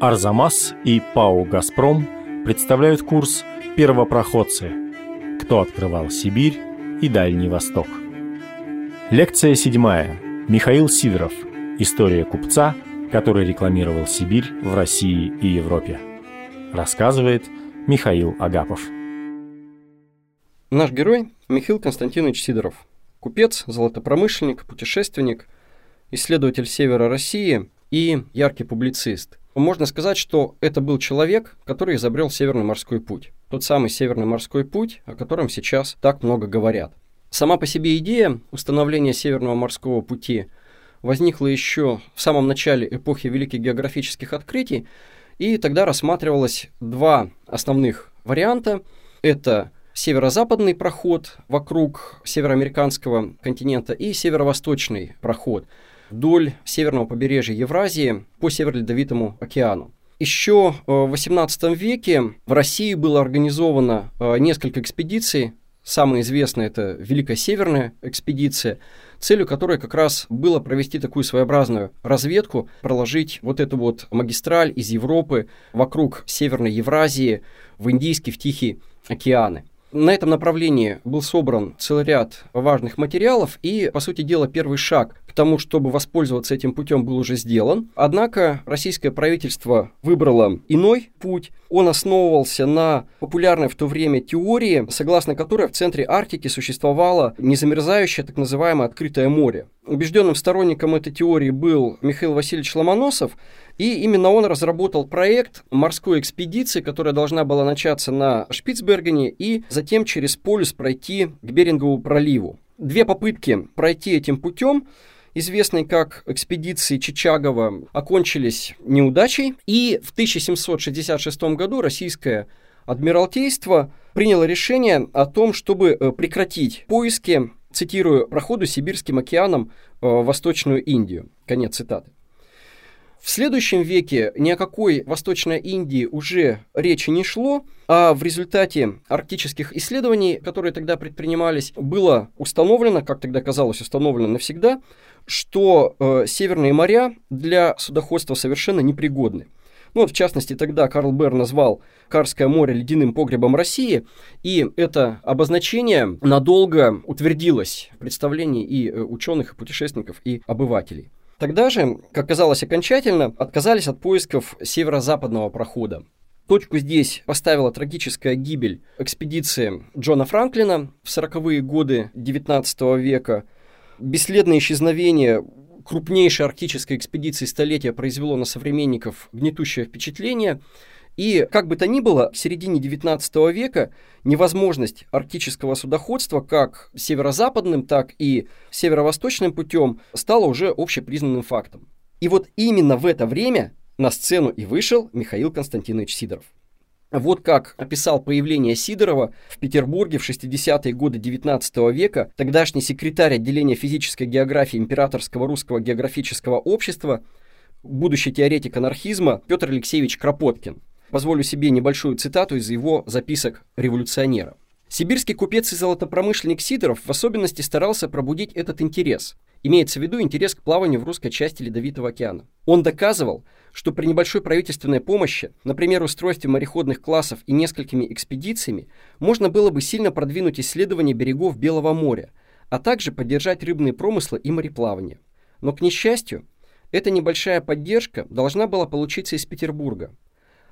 Арзамас и ПАО «Газпром» представляют курс «Первопроходцы. Кто открывал Сибирь и Дальний Восток». Лекция седьмая. Михаил Сидоров. История купца, который рекламировал Сибирь в России и Европе. Рассказывает Михаил Агапов. Наш герой Михаил Константинович Сидоров. Купец, золотопромышленник, путешественник, исследователь севера России и яркий публицист. Можно сказать, что это был человек, который изобрел Северный морской путь. Тот самый Северный морской путь, о котором сейчас так много говорят. Сама по себе идея установления Северного морского пути возникла еще в самом начале эпохи великих географических открытий, и тогда рассматривалось два основных варианта. Это северо-западный проход вокруг североамериканского континента и северо-восточный проход вдоль северного побережья Евразии по Северо-Ледовитому океану. Еще в XVIII веке в России было организовано э, несколько экспедиций. Самая известная это Великая Северная экспедиция, целью которой как раз было провести такую своеобразную разведку, проложить вот эту вот магистраль из Европы вокруг Северной Евразии в Индийский, в Тихий океаны. На этом направлении был собран целый ряд важных материалов, и, по сути дела, первый шаг тому, чтобы воспользоваться этим путем, был уже сделан. Однако российское правительство выбрало иной путь. Он основывался на популярной в то время теории, согласно которой в центре Арктики существовало незамерзающее так называемое открытое море. Убежденным сторонником этой теории был Михаил Васильевич Ломоносов, и именно он разработал проект морской экспедиции, которая должна была начаться на Шпицбергене и затем через полюс пройти к Берингову проливу. Две попытки пройти этим путем известные как экспедиции Чичагова, окончились неудачей, и в 1766 году российское Адмиралтейство приняло решение о том, чтобы э, прекратить поиски, цитирую, проходу Сибирским океаном э, в Восточную Индию. Конец цитаты. В следующем веке ни о какой Восточной Индии уже речи не шло, а в результате арктических исследований, которые тогда предпринимались, было установлено, как тогда казалось, установлено навсегда, что э, северные моря для судоходства совершенно непригодны. Ну вот, в частности, тогда Карл Бер назвал Карское море ледяным погребом России, и это обозначение надолго утвердилось в представлении и э, ученых, и путешественников, и обывателей. Тогда же, как казалось окончательно, отказались от поисков северо-западного прохода. Точку здесь поставила трагическая гибель экспедиции Джона Франклина в 40-е годы XIX века. Бесследное исчезновение крупнейшей арктической экспедиции столетия произвело на современников гнетущее впечатление – и как бы то ни было, в середине 19 века невозможность арктического судоходства как северо-западным, так и северо-восточным путем стала уже общепризнанным фактом. И вот именно в это время на сцену и вышел Михаил Константинович Сидоров. Вот как описал появление Сидорова в Петербурге в 60-е годы 19 века тогдашний секретарь отделения физической географии Императорского русского географического общества, будущий теоретик анархизма Петр Алексеевич Кропоткин. Позволю себе небольшую цитату из его записок революционера. Сибирский купец и золотопромышленник Сидоров в особенности старался пробудить этот интерес. Имеется в виду интерес к плаванию в русской части Ледовитого океана. Он доказывал, что при небольшой правительственной помощи, например, устройстве мореходных классов и несколькими экспедициями, можно было бы сильно продвинуть исследование берегов Белого моря, а также поддержать рыбные промыслы и мореплавание. Но, к несчастью, эта небольшая поддержка должна была получиться из Петербурга –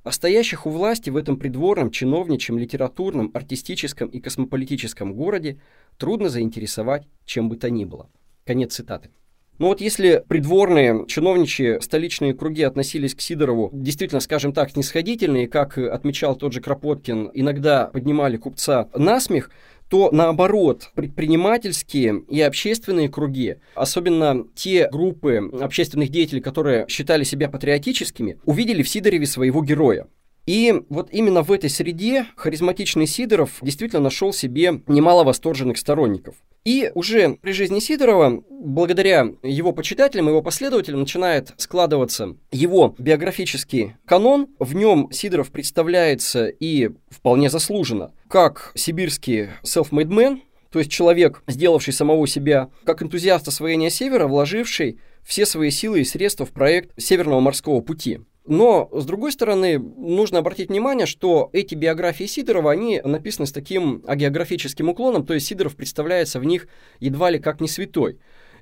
а стоящих у власти в этом придворном, чиновничьем, литературном, артистическом и космополитическом городе трудно заинтересовать чем бы то ни было. Конец цитаты. Ну вот если придворные, чиновничьи, столичные круги относились к Сидорову действительно, скажем так, снисходительно, и, как отмечал тот же Кропоткин, иногда поднимали купца на смех, то наоборот, предпринимательские и общественные круги, особенно те группы общественных деятелей, которые считали себя патриотическими, увидели в Сидорове своего героя. И вот именно в этой среде харизматичный Сидоров действительно нашел себе немало восторженных сторонников. И уже при жизни Сидорова, благодаря его почитателям, его последователям, начинает складываться его биографический канон. В нем Сидоров представляется и вполне заслуженно как сибирский self-made man, то есть человек, сделавший самого себя, как энтузиаст освоения Севера, вложивший все свои силы и средства в проект Северного морского пути. Но, с другой стороны, нужно обратить внимание, что эти биографии Сидорова, они написаны с таким агеографическим уклоном, то есть Сидоров представляется в них едва ли как не святой.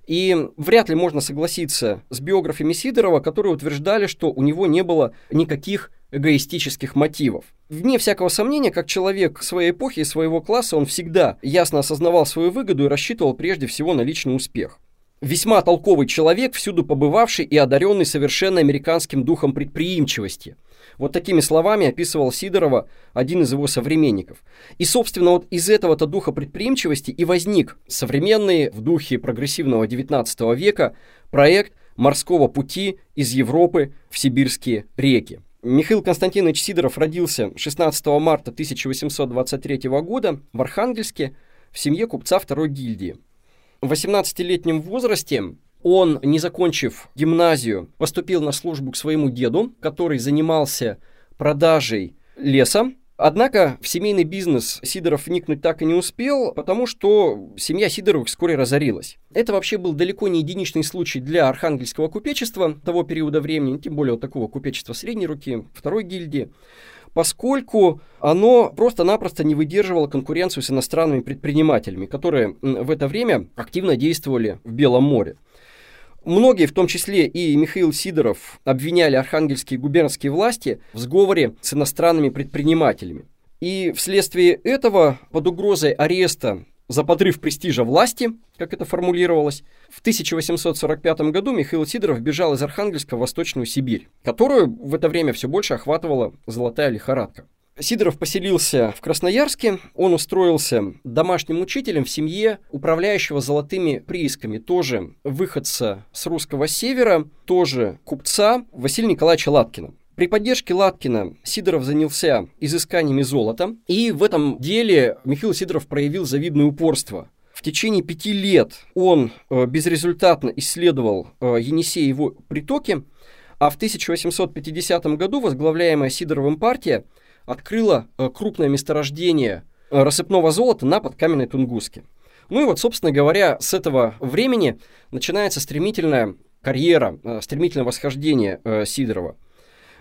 И вряд ли можно согласиться с биографами Сидорова, которые утверждали, что у него не было никаких эгоистических мотивов. Вне всякого сомнения, как человек своей эпохи и своего класса, он всегда ясно осознавал свою выгоду и рассчитывал прежде всего на личный успех весьма толковый человек, всюду побывавший и одаренный совершенно американским духом предприимчивости. Вот такими словами описывал Сидорова один из его современников. И, собственно, вот из этого-то духа предприимчивости и возник современный в духе прогрессивного XIX века проект морского пути из Европы в сибирские реки. Михаил Константинович Сидоров родился 16 марта 1823 года в Архангельске в семье купца второй гильдии. В 18-летнем возрасте он, не закончив гимназию, поступил на службу к своему деду, который занимался продажей леса. Однако в семейный бизнес Сидоров вникнуть так и не успел, потому что семья Сидоровых вскоре разорилась. Это вообще был далеко не единичный случай для архангельского купечества того периода времени, тем более вот такого купечества средней руки, второй гильдии поскольку оно просто-напросто не выдерживало конкуренцию с иностранными предпринимателями, которые в это время активно действовали в Белом море. Многие, в том числе и Михаил Сидоров, обвиняли архангельские губернские власти в сговоре с иностранными предпринимателями. И вследствие этого под угрозой ареста за подрыв престижа власти, как это формулировалось, в 1845 году Михаил Сидоров бежал из Архангельска в Восточную Сибирь, которую в это время все больше охватывала золотая лихорадка. Сидоров поселился в Красноярске, он устроился домашним учителем в семье управляющего золотыми приисками, тоже выходца с русского севера, тоже купца Василия Николаевича Латкина. При поддержке Латкина Сидоров занялся изысканиями золота, и в этом деле Михаил Сидоров проявил завидное упорство. В течение пяти лет он э, безрезультатно исследовал э, Енисеево притоки, а в 1850 году возглавляемая Сидоровым партия открыла э, крупное месторождение рассыпного золота на подкаменной Тунгуске. Ну и вот, собственно говоря, с этого времени начинается стремительная карьера, стремительное восхождение Сидорова.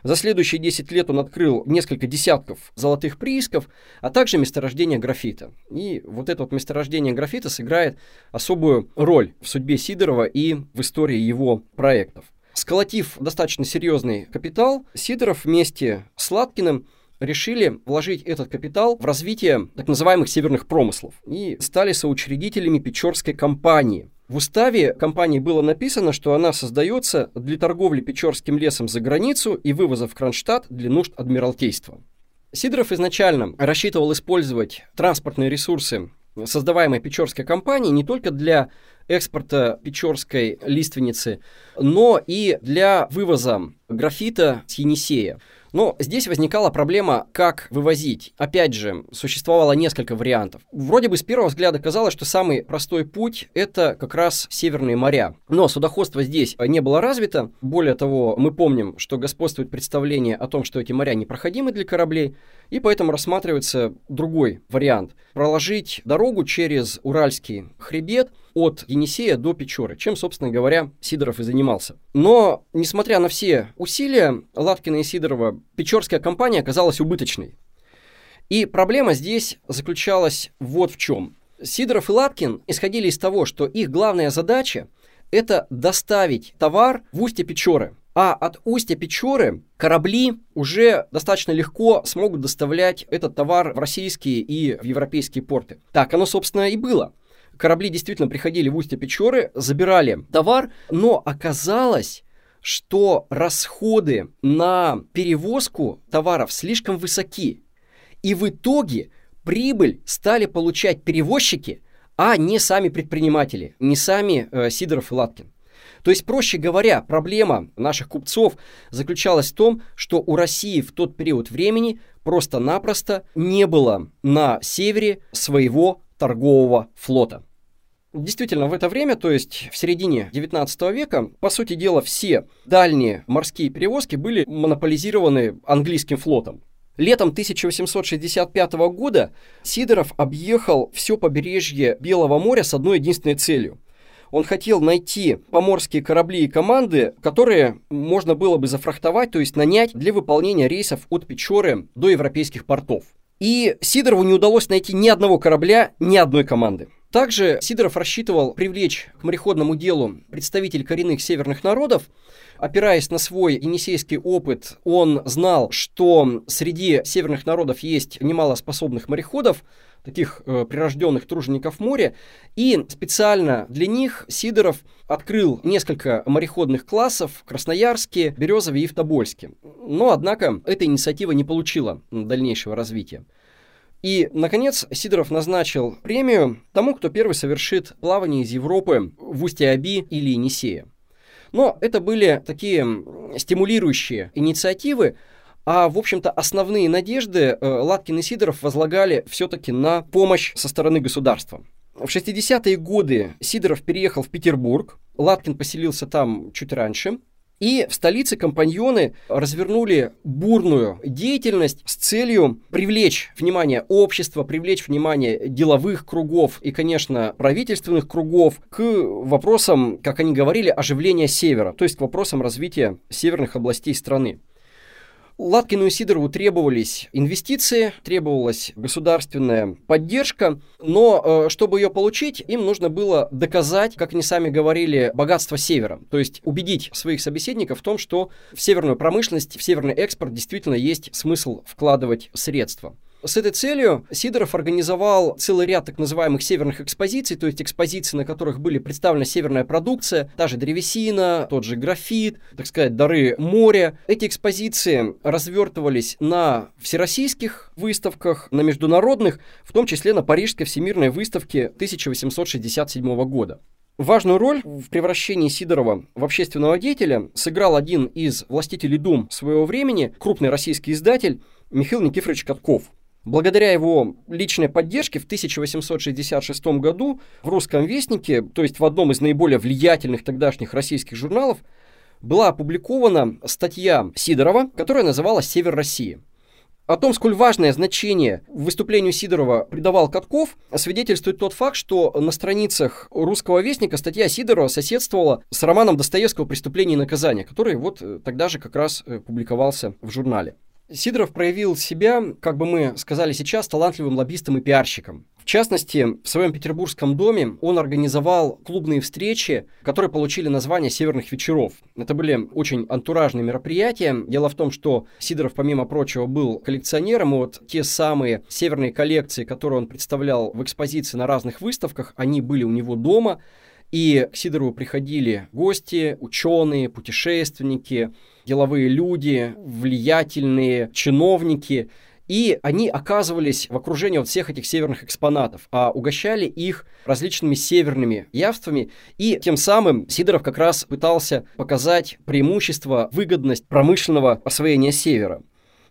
За следующие 10 лет он открыл несколько десятков золотых приисков, а также месторождение графита. И вот это вот месторождение графита сыграет особую роль в судьбе Сидорова и в истории его проектов. Сколотив достаточно серьезный капитал, Сидоров вместе с Латкиным решили вложить этот капитал в развитие так называемых северных промыслов и стали соучредителями Печорской компании, в уставе компании было написано, что она создается для торговли Печорским лесом за границу и вывоза в Кронштадт для нужд Адмиралтейства. Сидоров изначально рассчитывал использовать транспортные ресурсы создаваемой Печорской компанией не только для экспорта Печорской лиственницы, но и для вывоза графита с Енисея. Но здесь возникала проблема, как вывозить. Опять же, существовало несколько вариантов. Вроде бы с первого взгляда казалось, что самый простой путь – это как раз северные моря. Но судоходство здесь не было развито. Более того, мы помним, что господствует представление о том, что эти моря непроходимы для кораблей, и поэтому рассматривается другой вариант – проложить дорогу через Уральский хребет от Енисея до Печоры, чем, собственно говоря, Сидоров и занимался. Но, несмотря на все усилия Латкина и Сидорова, Печорская компания оказалась убыточной. И проблема здесь заключалась вот в чем. Сидоров и Латкин исходили из того, что их главная задача – это доставить товар в устье Печоры. А от устья Печоры корабли уже достаточно легко смогут доставлять этот товар в российские и в европейские порты. Так оно, собственно, и было корабли действительно приходили в устье Печоры, забирали товар, но оказалось, что расходы на перевозку товаров слишком высоки. И в итоге прибыль стали получать перевозчики, а не сами предприниматели, не сами э, Сидоров и Латкин. То есть, проще говоря, проблема наших купцов заключалась в том, что у России в тот период времени просто-напросто не было на севере своего торгового флота. Действительно, в это время, то есть в середине 19 века, по сути дела, все дальние морские перевозки были монополизированы английским флотом. Летом 1865 года Сидоров объехал все побережье Белого моря с одной единственной целью. Он хотел найти поморские корабли и команды, которые можно было бы зафрахтовать, то есть нанять для выполнения рейсов от Печоры до европейских портов. И Сидорову не удалось найти ни одного корабля, ни одной команды. Также Сидоров рассчитывал привлечь к мореходному делу представителей коренных северных народов. Опираясь на свой енисейский опыт, он знал, что среди северных народов есть немало способных мореходов, таких э, прирожденных тружеников моря, и специально для них Сидоров открыл несколько мореходных классов в Красноярске, Березове и в Тобольске. Но, однако, эта инициатива не получила дальнейшего развития. И, наконец, Сидоров назначил премию тому, кто первый совершит плавание из Европы в устье Аби или Енисея. Но это были такие стимулирующие инициативы, а, в общем-то, основные надежды э, Латкин и Сидоров возлагали все-таки на помощь со стороны государства. В 60-е годы Сидоров переехал в Петербург, Латкин поселился там чуть раньше, и в столице компаньоны развернули бурную деятельность с целью привлечь внимание общества, привлечь внимание деловых кругов и, конечно, правительственных кругов к вопросам, как они говорили, оживления севера, то есть к вопросам развития северных областей страны. Латкину и Сидорову требовались инвестиции, требовалась государственная поддержка, но э, чтобы ее получить, им нужно было доказать, как они сами говорили, богатство севера. То есть убедить своих собеседников в том, что в северную промышленность, в северный экспорт действительно есть смысл вкладывать средства. С этой целью Сидоров организовал целый ряд так называемых северных экспозиций, то есть экспозиций, на которых были представлена северная продукция, та же древесина, тот же графит, так сказать, дары моря. Эти экспозиции развертывались на всероссийских выставках, на международных, в том числе на Парижской всемирной выставке 1867 года. Важную роль в превращении Сидорова в общественного деятеля сыграл один из властителей дум своего времени, крупный российский издатель Михаил Никифорович Катков – Благодаря его личной поддержке в 1866 году в «Русском вестнике», то есть в одном из наиболее влиятельных тогдашних российских журналов, была опубликована статья Сидорова, которая называлась «Север России». О том, сколь важное значение выступлению Сидорова придавал Катков, свидетельствует тот факт, что на страницах «Русского вестника» статья Сидорова соседствовала с романом Достоевского «Преступление и наказание», который вот тогда же как раз э, публиковался в журнале. Сидоров проявил себя, как бы мы сказали сейчас, талантливым лоббистом и пиарщиком. В частности, в своем петербургском доме он организовал клубные встречи, которые получили название «Северных вечеров». Это были очень антуражные мероприятия. Дело в том, что Сидоров, помимо прочего, был коллекционером, и вот те самые северные коллекции, которые он представлял в экспозиции на разных выставках, они были у него дома. И к Сидорову приходили гости, ученые, путешественники, деловые люди, влиятельные чиновники, и они оказывались в окружении вот всех этих северных экспонатов, а угощали их различными северными явствами, и тем самым Сидоров как раз пытался показать преимущество, выгодность промышленного освоения севера.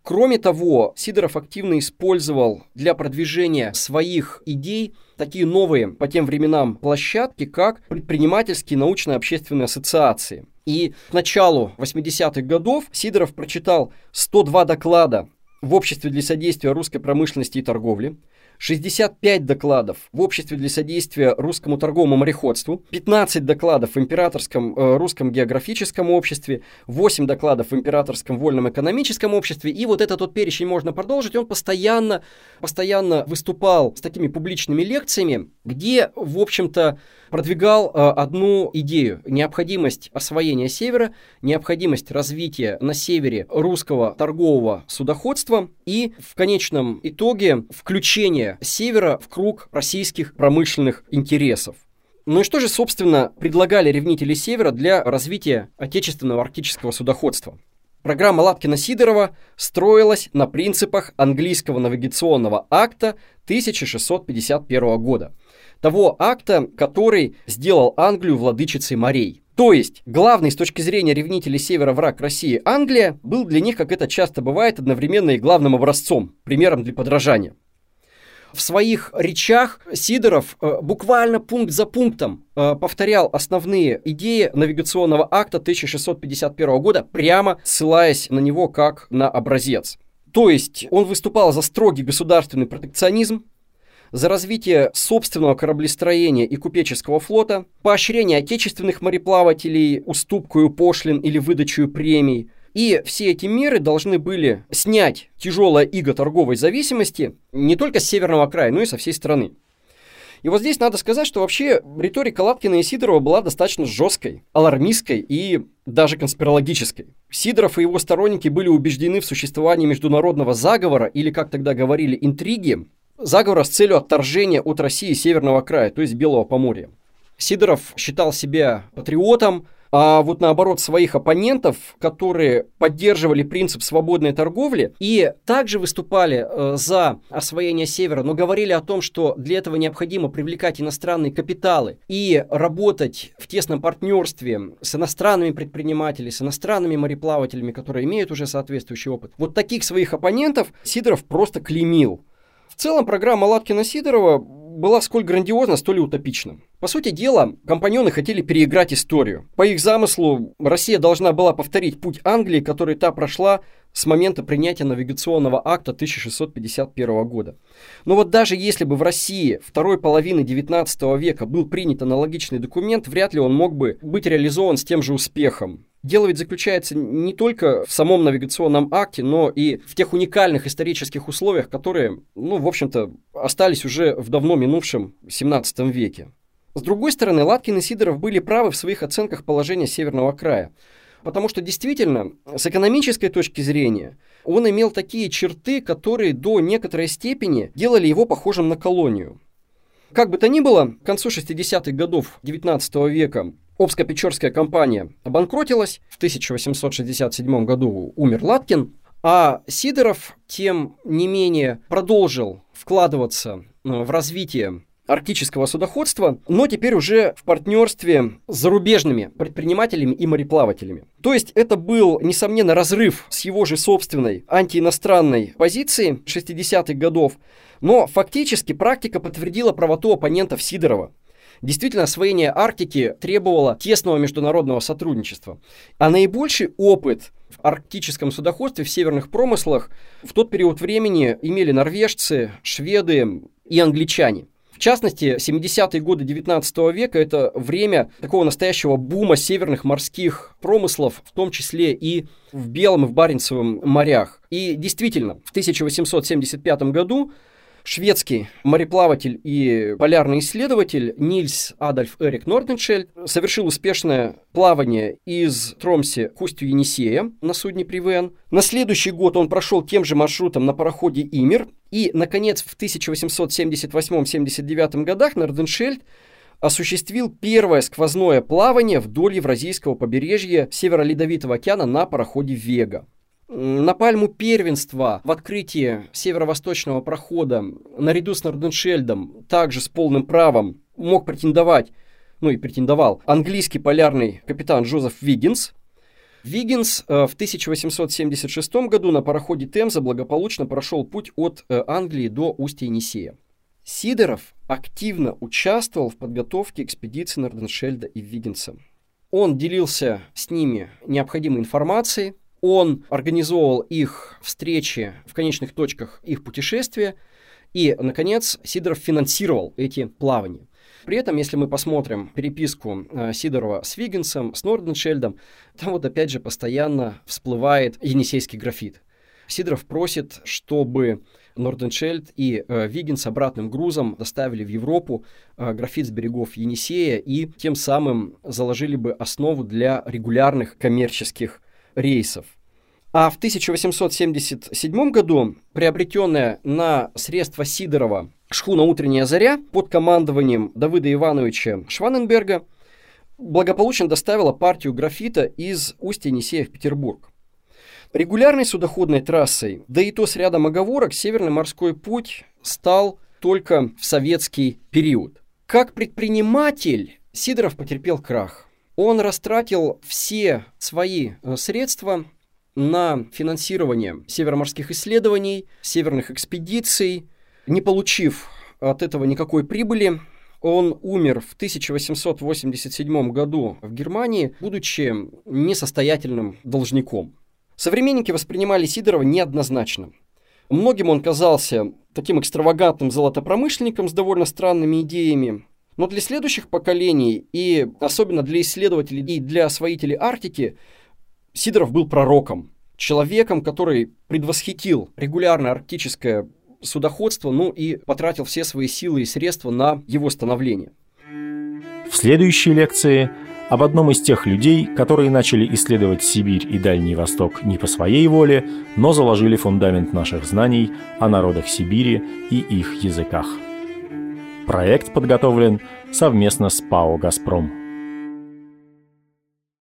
Кроме того, Сидоров активно использовал для продвижения своих идей такие новые по тем временам площадки, как предпринимательские научно-общественные ассоциации. И к началу 80-х годов Сидоров прочитал 102 доклада в Обществе для содействия русской промышленности и торговли, 65 докладов в Обществе для содействия русскому торговому мореходству, 15 докладов в Императорском э, русском географическом обществе, 8 докладов в Императорском вольном экономическом обществе, и вот этот вот перечень можно продолжить, он постоянно, постоянно выступал с такими публичными лекциями, где, в общем-то, продвигал э, одну идею – необходимость освоения севера, необходимость развития на севере русского торгового судоходства и в конечном итоге включение севера в круг российских промышленных интересов. Ну и что же, собственно, предлагали ревнители Севера для развития отечественного арктического судоходства? Программа Латкина-Сидорова строилась на принципах английского навигационного акта 1651 года, того акта, который сделал Англию владычицей морей. То есть, главный с точки зрения ревнителей Севера враг России Англия был для них, как это часто бывает, одновременно и главным образцом, примером для подражания. В своих речах Сидоров э, буквально пункт за пунктом э, повторял основные идеи навигационного акта 1651 года, прямо ссылаясь на него как на образец. То есть он выступал за строгий государственный протекционизм, за развитие собственного кораблестроения и купеческого флота, поощрение отечественных мореплавателей уступкою пошлин или выдачу премий. И все эти меры должны были снять тяжелое иго торговой зависимости не только с северного края, но и со всей страны. И вот здесь надо сказать, что вообще риторика Лапкина и Сидорова была достаточно жесткой, алармистской и даже конспирологической. Сидоров и его сторонники были убеждены в существовании международного заговора, или, как тогда говорили, интриги, заговора с целью отторжения от России северного края, то есть Белого Поморья. Сидоров считал себя патриотом, а вот наоборот своих оппонентов, которые поддерживали принцип свободной торговли и также выступали э, за освоение севера, но говорили о том, что для этого необходимо привлекать иностранные капиталы и работать в тесном партнерстве с иностранными предпринимателями, с иностранными мореплавателями, которые имеют уже соответствующий опыт. Вот таких своих оппонентов Сидоров просто клеймил. В целом программа Латкина-Сидорова была сколь грандиозна, столь и утопична. По сути дела, компаньоны хотели переиграть историю. По их замыслу, Россия должна была повторить путь Англии, который та прошла с момента принятия навигационного акта 1651 года. Но вот даже если бы в России второй половины 19 века был принят аналогичный документ, вряд ли он мог бы быть реализован с тем же успехом. Дело ведь заключается не только в самом навигационном акте, но и в тех уникальных исторических условиях, которые, ну, в общем-то, остались уже в давно минувшем 17 веке. С другой стороны, Латкин и Сидоров были правы в своих оценках положения Северного края. Потому что действительно, с экономической точки зрения, он имел такие черты, которые до некоторой степени делали его похожим на колонию. Как бы то ни было, к концу 60-х годов 19 века Обско-Печорская компания обанкротилась. В 1867 году умер Латкин. А Сидоров, тем не менее, продолжил вкладываться э, в развитие арктического судоходства, но теперь уже в партнерстве с зарубежными предпринимателями и мореплавателями. То есть это был, несомненно, разрыв с его же собственной антииностранной позиции 60-х годов, но фактически практика подтвердила правоту оппонентов Сидорова. Действительно, освоение Арктики требовало тесного международного сотрудничества. А наибольший опыт в арктическом судоходстве, в северных промыслах в тот период времени имели норвежцы, шведы и англичане. Частности, 70-е годы 19 века – это время такого настоящего бума северных морских промыслов, в том числе и в Белом и в Баренцевом морях. И действительно, в 1875 году шведский мореплаватель и полярный исследователь Нильс Адольф Эрик Норденшельд совершил успешное плавание из Тромсе к устью Енисея на судне Привен. На следующий год он прошел тем же маршрутом на пароходе Имер. И, наконец, в 1878-79 годах Норденшельд осуществил первое сквозное плавание вдоль Евразийского побережья Северо-Ледовитого океана на пароходе «Вега». На пальму первенства в открытии северо-восточного прохода наряду с Норденшельдом также с полным правом мог претендовать, ну и претендовал, английский полярный капитан Джозеф Виггинс. Виггинс э, в 1876 году на пароходе Темза благополучно прошел путь от э, Англии до устья Енисея. Сидоров активно участвовал в подготовке экспедиции Норденшельда и Виггинса. Он делился с ними необходимой информацией, он организовывал их встречи в конечных точках их путешествия. И, наконец, Сидоров финансировал эти плавания. При этом, если мы посмотрим переписку э, Сидорова с Виггинсом, с Норденшельдом, там вот опять же постоянно всплывает енисейский графит. Сидоров просит, чтобы Норденшельд и э, Виггинс обратным грузом доставили в Европу э, графит с берегов Енисея и тем самым заложили бы основу для регулярных коммерческих рейсов. А в 1877 году приобретенная на средства Сидорова шхуна «Утренняя заря» под командованием Давыда Ивановича Шваненберга благополучно доставила партию графита из Усть-Енисея в Петербург. Регулярной судоходной трассой, да и то с рядом оговорок, Северный морской путь стал только в советский период. Как предприниматель Сидоров потерпел крах. Он растратил все свои э, средства на финансирование североморских исследований, северных экспедиций. Не получив от этого никакой прибыли, он умер в 1887 году в Германии, будучи несостоятельным должником. Современники воспринимали Сидорова неоднозначно. Многим он казался таким экстравагантным золотопромышленником с довольно странными идеями. Но для следующих поколений и особенно для исследователей и для освоителей Арктики Сидоров был пророком, человеком, который предвосхитил регулярное арктическое судоходство, ну и потратил все свои силы и средства на его становление. В следующей лекции об одном из тех людей, которые начали исследовать Сибирь и Дальний Восток не по своей воле, но заложили фундамент наших знаний о народах Сибири и их языках. Проект подготовлен совместно с ПАО «Газпром».